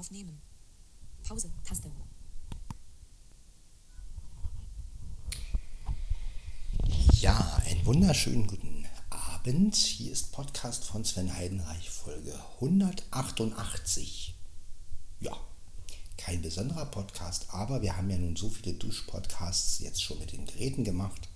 Aufnehmen. Pause. Taste. Ja, einen wunderschönen guten Abend. Hier ist Podcast von Sven Heidenreich, Folge 188. Ja, kein besonderer Podcast, aber wir haben ja nun so viele Duschpodcasts jetzt schon mit den Geräten gemacht.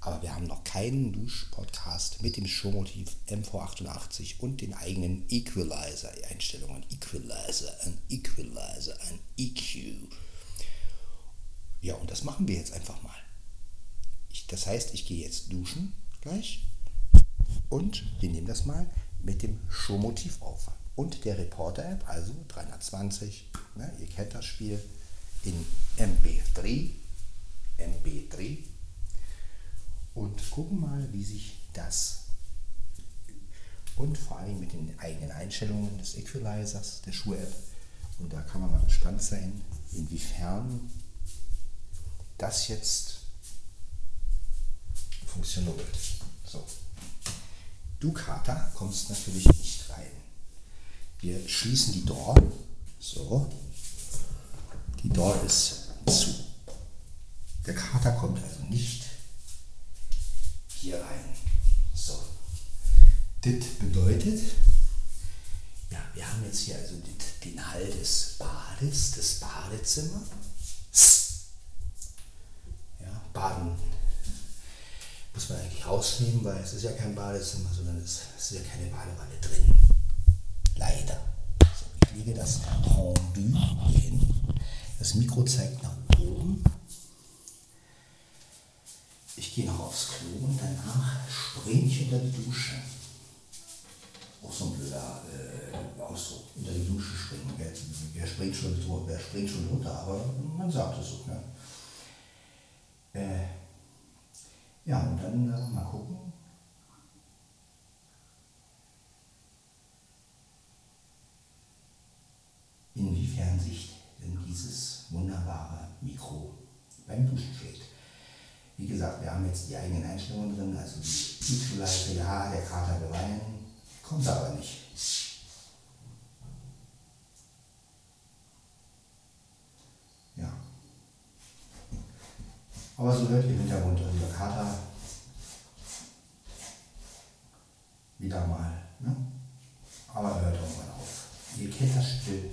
Aber wir haben noch keinen Duschpodcast mit dem Showmotiv MV88 und den eigenen Equalizer-Einstellungen. Equalizer, ein Equalizer, ein EQ. Ja, und das machen wir jetzt einfach mal. Ich, das heißt, ich gehe jetzt duschen gleich und wir nehmen das mal mit dem Showmotiv auf. Und der Reporter-App, also 320, ne, ihr kennt das Spiel, in MP3, MP3 und gucken mal, wie sich das und vor allem mit den eigenen Einstellungen des Equalizers, der Schuh-App. Und da kann man mal gespannt sein, inwiefern das jetzt funktioniert. So. Du Kater kommst natürlich nicht rein. Wir schließen die Door. So. Die Door ist zu. Der Kater kommt also nicht hier rein. So. Das bedeutet, ja, wir haben jetzt hier also den Hall des Bades, das Badezimmer. Ja, Baden muss man eigentlich rausnehmen, weil es ist ja kein Badezimmer, sondern es ist ja keine Badewanne drin. Leider. So, ich lege das Rendu hier hin. Das Mikro zeigt nach oben. Ich gehe noch aufs Klo und danach springe ich unter die Dusche. Auch so ein blöder äh, Ausdruck. Unter die Dusche springen. Wer, wer, springt schon, wer springt schon runter, aber man sagt es so. Ne? Äh, ja, und dann äh, mal gucken. Inwiefern sich denn dieses wunderbare Mikro beim Duschen schlägt. Wie gesagt, wir haben jetzt die eigenen Einstellungen drin, also die Equalizer, ja, der Kater will rein, kommt aber nicht. Ja. Aber so hört ihr im Hintergrund also der Kater wieder mal. Ne? Aber er hört irgendwann auf. Ihr kennt das still.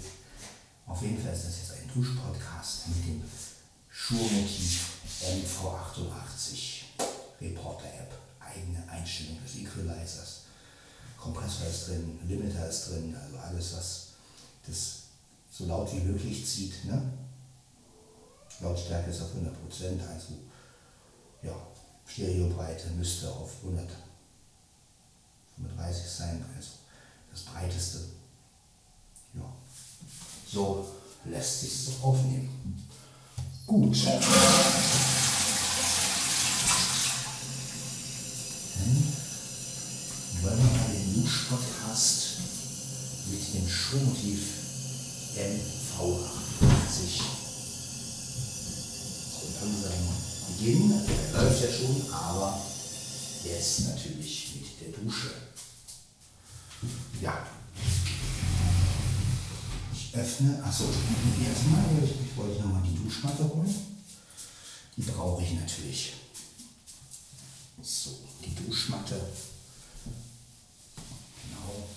Auf jeden Fall ist das jetzt ein Duschpodcast mit dem Schurmotiv MV88 Reporter App, eigene Einstellung des Equalizers. Kompressor ist drin, Limiter ist drin, also alles, was das so laut wie möglich zieht. Ne? Lautstärke ist auf 100%, also ja, Stereobreite müsste auf 135 sein, also das breiteste. Ja, so lässt sich es aufnehmen. Gut. Dann wollen wir mal den Dusch-Podcast mit dem Schwungmotiv MV88 so langsam beginnen. Der läuft ja schon, aber der ist natürlich mit der Dusche. Ja, öffne. Achso, erstmal ich wollte nochmal die Duschmatte holen. Die brauche ich natürlich. So, die Duschmatte. Genau.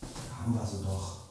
Da haben wir sie doch.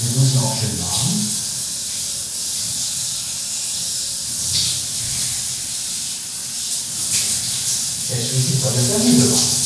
Wir müssen auch den Namen. Er schließt die Sonne der Liebe wahr.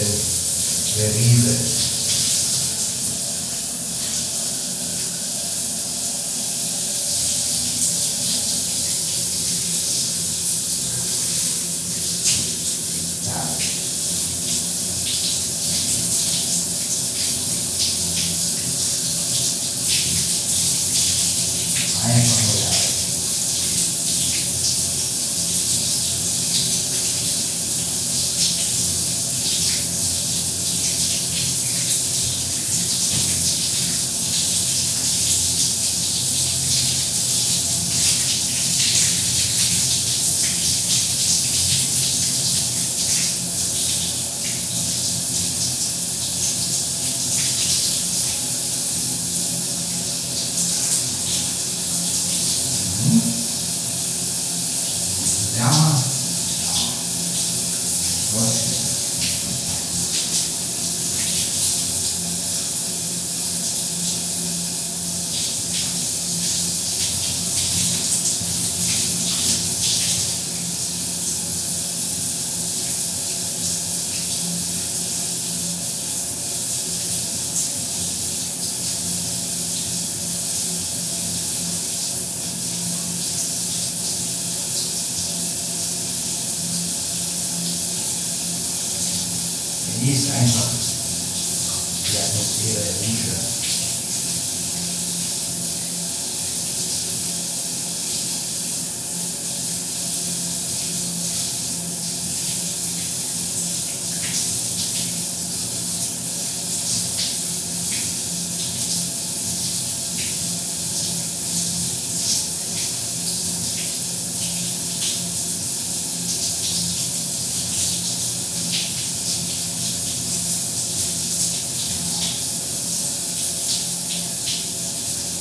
dulces, bebibles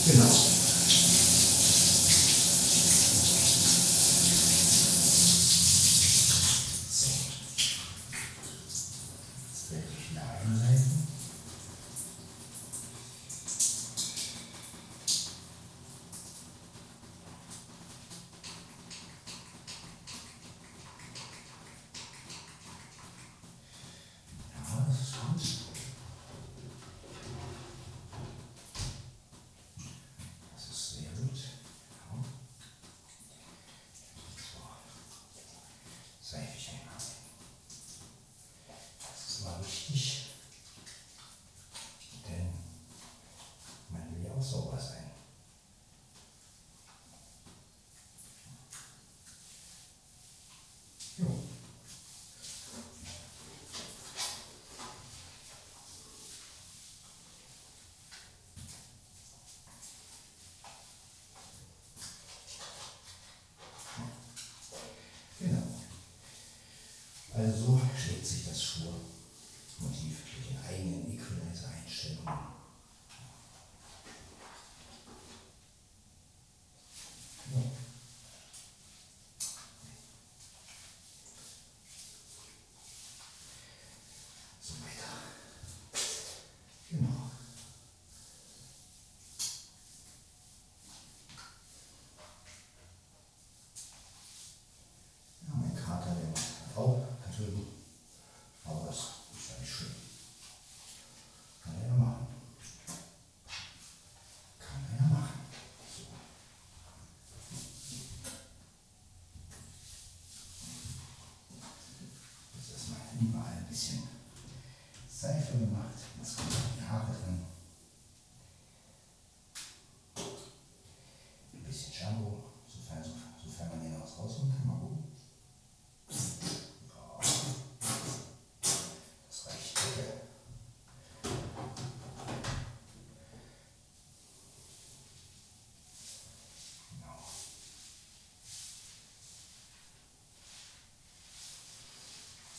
Genau.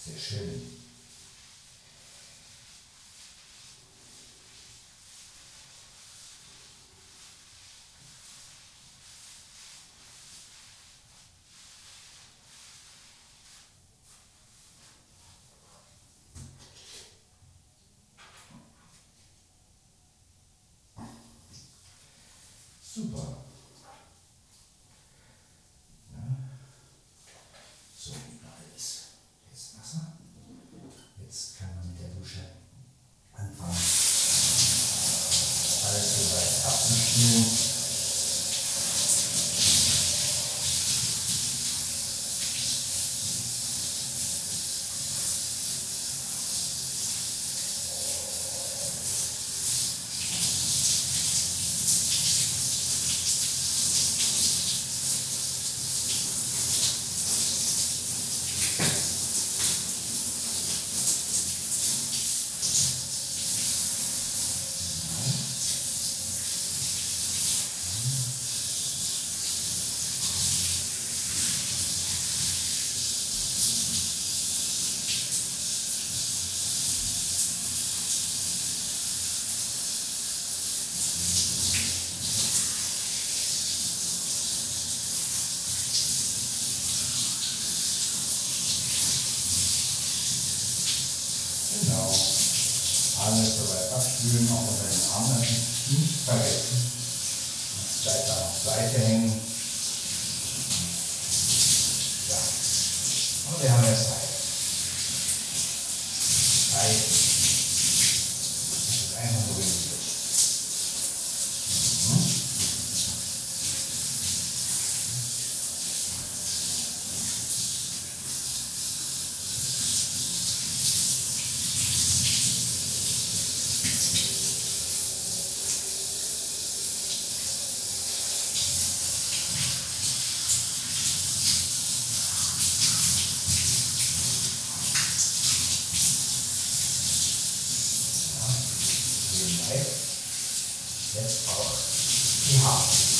Sehr schön. Super. alle soweit abspülen, auch unter den Armen nicht vergessen. Das bleibt dann auf Seite hängen. Ja, und wir haben jetzt left, left forward. 你好。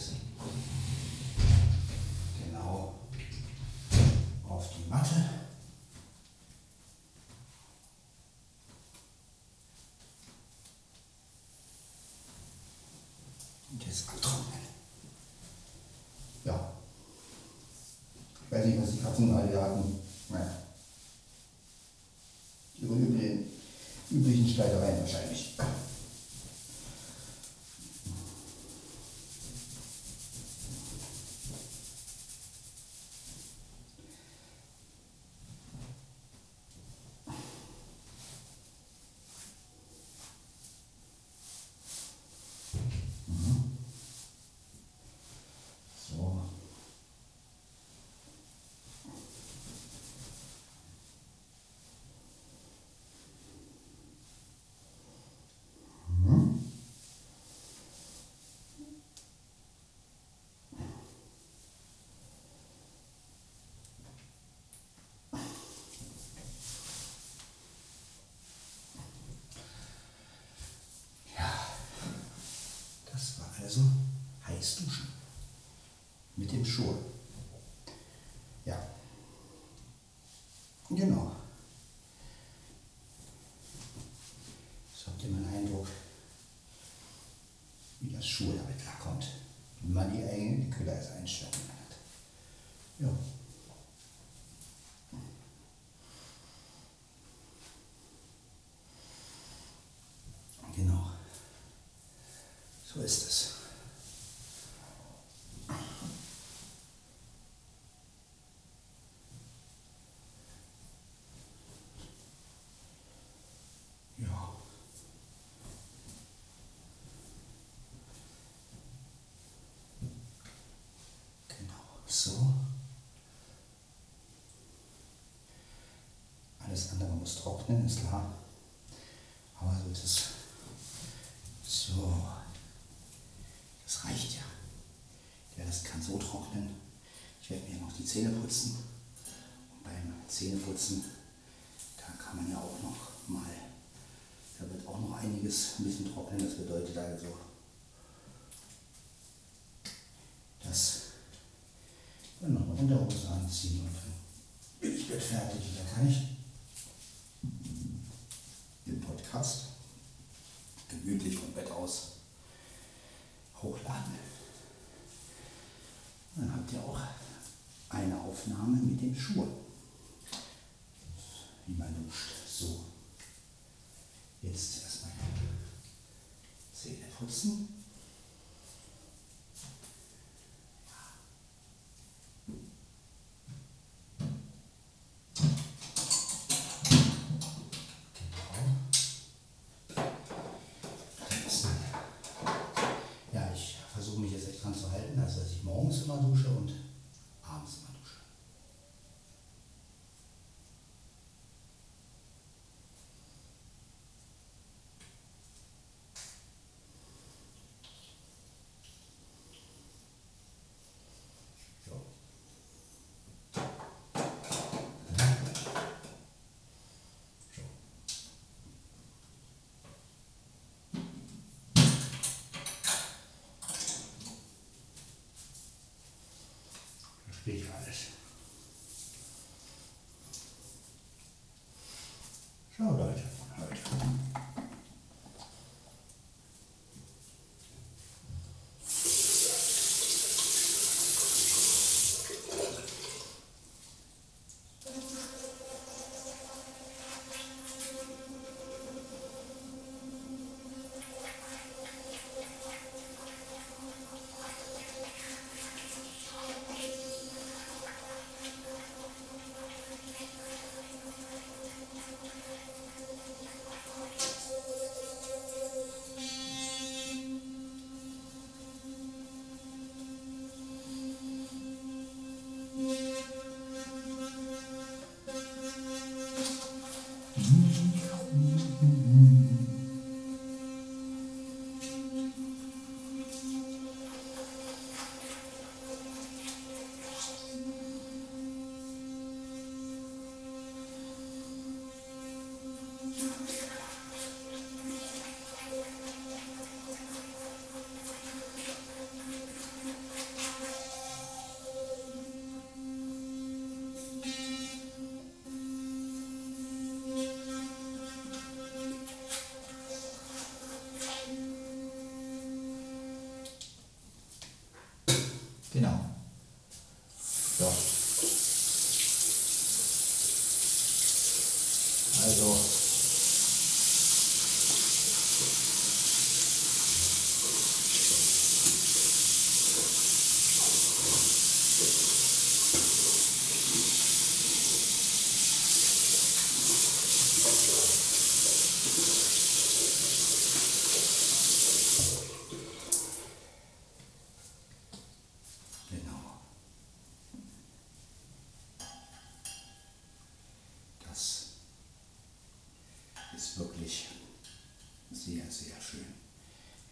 alles. Genau. Auf die Matte. Und jetzt abtrocknen. Ja. Ich weiß nicht, was die Katzen hier hatten. Naja. Ihre üblichen, üblichen Streitereien wahrscheinlich. So. Ja, das war also heiß duschen. Mit dem Schuh. Ja. Genau. So habt ihr mal einen Eindruck, wie das Schuh damit klarkommt. Wie man die eigene Kühleis einstellen hat. Ja. Genau. So ist es. Ja. Genau, so. Alles andere muss trocknen, ist klar. Aber so ist es. So. Das reicht ja. Ja, das kann so trocknen. Ich werde mir noch die Zähne putzen. Und beim Zähneputzen, da kann man ja auch noch mal, da wird auch noch einiges ein bisschen trocknen. Das bedeutet also, dass wir noch eine Unterhose anziehen und dann bin ich bald fertig. Dann kann ich Podcast gemütlich vom Bett aus hochladen. Dann habt ihr auch eine Aufnahme mit den Schuhen. Wie man duscht. So. Jetzt erstmal Zähne putzen. Ja, ich versuche mich jetzt echt dran zu halten, also dass ich morgens immer dusche und abends immer dusche. So. So. Verstehe ich alles. So Leute, heute.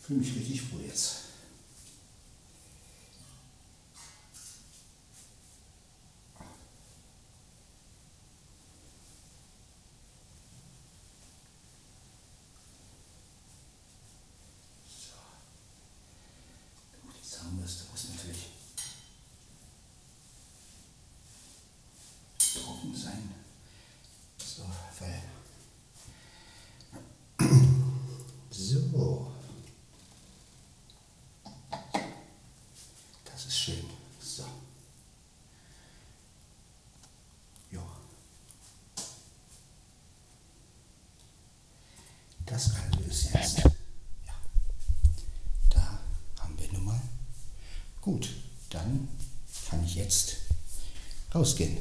Ich fühle mich richtig wohl jetzt. So. Gut, die Zahnbürste muss natürlich trocken sein. So, weil. So. Das ist schön. So. Ja. Das also ist jetzt. Ja. Da haben wir nun mal. Gut, dann kann ich jetzt rausgehen.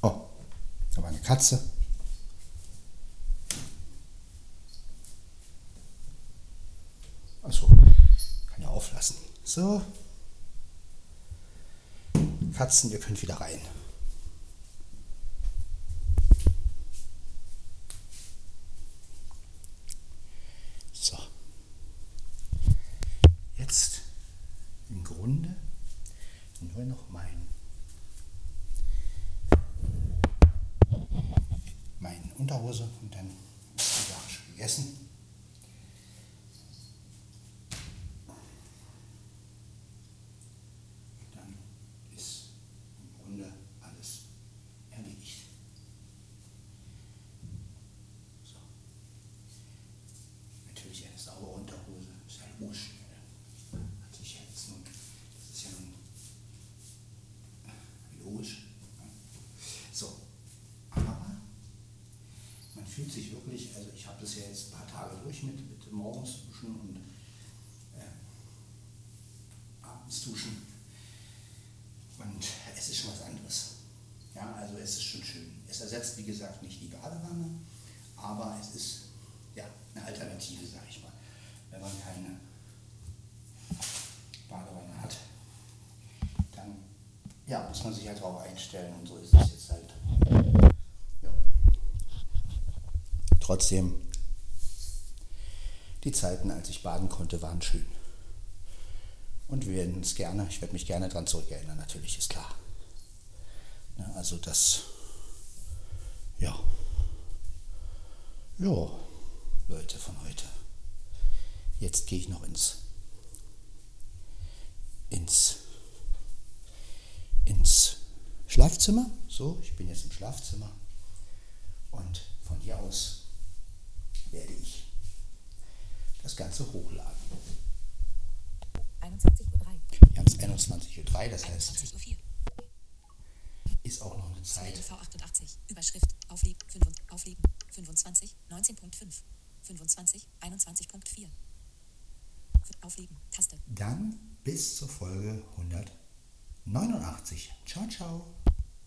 Oh, da war eine Katze. Achso, kann ja auflassen. So. Katzen, ihr könnt wieder rein. So. Jetzt im Grunde nur noch mein meine Unterhose und dann ist die Sache schon gegessen. Dann ist im Grunde alles erledigt. So. Natürlich eine saubere Unterhose, ist ja logisch. Hat sich jetzt nun, das ist ja nun logisch. So, aber man fühlt sich wirklich, also ich habe das ja jetzt ein paar Tage durch mit, mit morgens duschen und äh, abends duschen. Und es ist schon was anderes. Ja, also es ist schon schön. Es ersetzt, wie gesagt, nicht die Badewanne, aber es ist ja eine Alternative, sag ich mal. Wenn man keine Badewanne hat, dann ja, muss man sich halt darauf einstellen und so ist es jetzt halt. Trotzdem, die Zeiten, als ich baden konnte, waren schön. Und wir werden uns gerne, ich werde mich gerne daran zurückerinnern, natürlich, ist klar. Ja, also das, ja, ja, Leute von heute. Jetzt gehe ich noch ins, ins, ins Schlafzimmer. So, ich bin jetzt im Schlafzimmer. Und von hier aus werde ich das Ganze hochladen. 21.03 Uhr. Wir haben es 21.03 Uhr, das heißt, 21.04 Uhr. ist auch noch eine Zeit. CLV 88. Überschrift. Aufliegen. 5, aufliegen. 25. 19.5. 25. 21.4. Aufliegen. Taste. Dann bis zur Folge 189. Ciao, ciao.